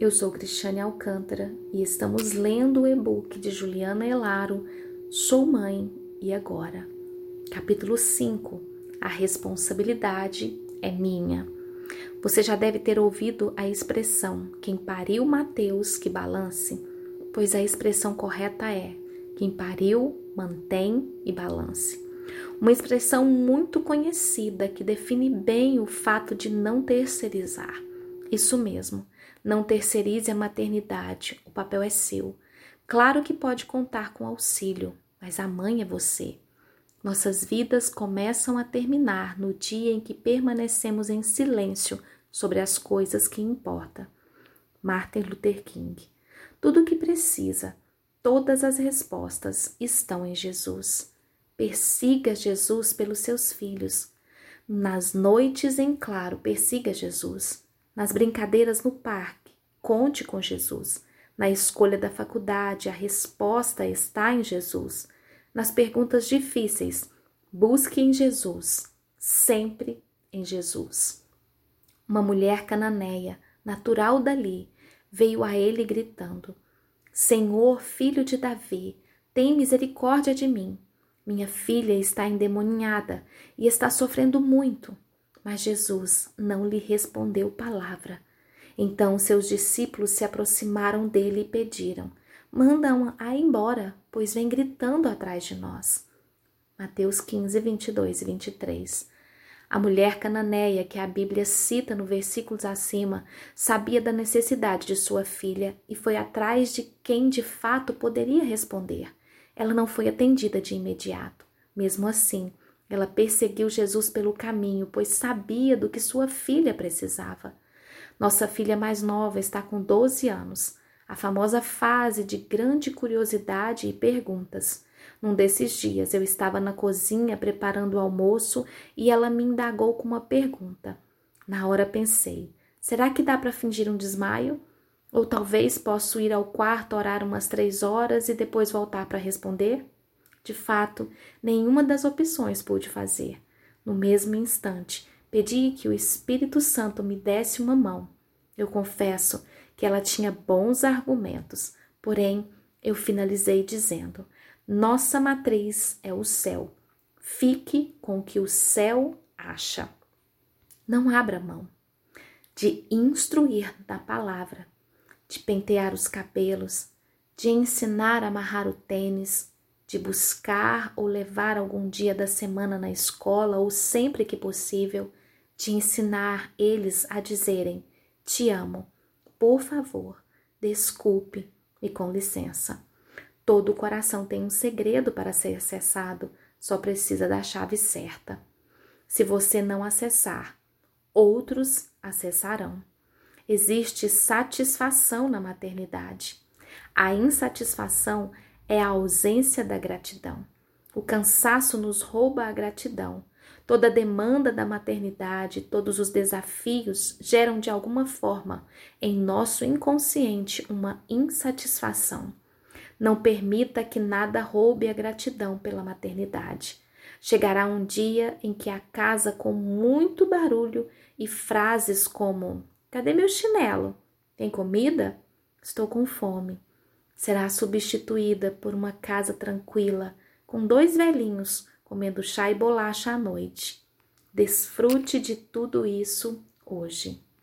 Eu sou Cristiane Alcântara e estamos lendo o e-book de Juliana Elaro, Sou Mãe e Agora. Capítulo 5 A responsabilidade é minha. Você já deve ter ouvido a expressão quem pariu Mateus que balance, pois a expressão correta é quem pariu mantém e balance. Uma expressão muito conhecida que define bem o fato de não terceirizar. Isso mesmo, não terceirize a maternidade, o papel é seu. Claro que pode contar com auxílio, mas a mãe é você. Nossas vidas começam a terminar no dia em que permanecemos em silêncio sobre as coisas que importam. Martin Luther King. Tudo o que precisa, todas as respostas estão em Jesus. Persiga Jesus pelos seus filhos. Nas noites em claro, persiga Jesus. Nas brincadeiras no parque, conte com Jesus. Na escolha da faculdade, a resposta está em Jesus. Nas perguntas difíceis, busque em Jesus. Sempre em Jesus. Uma mulher cananeia, natural dali, veio a ele gritando: Senhor, filho de Davi, tem misericórdia de mim. Minha filha está endemoniada e está sofrendo muito. Mas Jesus não lhe respondeu palavra. Então seus discípulos se aproximaram dele e pediram: Manda-a embora, pois vem gritando atrás de nós. Mateus 15, 22 e 23. A mulher cananeia, que a Bíblia cita no versículos acima, sabia da necessidade de sua filha e foi atrás de quem de fato poderia responder ela não foi atendida de imediato. Mesmo assim, ela perseguiu Jesus pelo caminho, pois sabia do que sua filha precisava. Nossa filha mais nova está com 12 anos, a famosa fase de grande curiosidade e perguntas. Num desses dias eu estava na cozinha preparando o almoço e ela me indagou com uma pergunta. Na hora pensei: será que dá para fingir um desmaio? Ou talvez posso ir ao quarto orar umas três horas e depois voltar para responder? De fato, nenhuma das opções pude fazer. No mesmo instante, pedi que o Espírito Santo me desse uma mão. Eu confesso que ela tinha bons argumentos, porém eu finalizei dizendo: Nossa matriz é o céu. Fique com o que o céu acha. Não abra mão de instruir da palavra de pentear os cabelos, de ensinar a amarrar o tênis, de buscar ou levar algum dia da semana na escola ou sempre que possível, de ensinar eles a dizerem: Te amo, por favor, desculpe e com licença. Todo o coração tem um segredo para ser acessado, só precisa da chave certa. Se você não acessar, outros acessarão. Existe satisfação na maternidade. A insatisfação é a ausência da gratidão. O cansaço nos rouba a gratidão. Toda demanda da maternidade, todos os desafios geram de alguma forma em nosso inconsciente uma insatisfação. Não permita que nada roube a gratidão pela maternidade. Chegará um dia em que a casa com muito barulho e frases como Cadê meu chinelo? Tem comida? Estou com fome. Será substituída por uma casa tranquila, com dois velhinhos comendo chá e bolacha à noite. Desfrute de tudo isso hoje.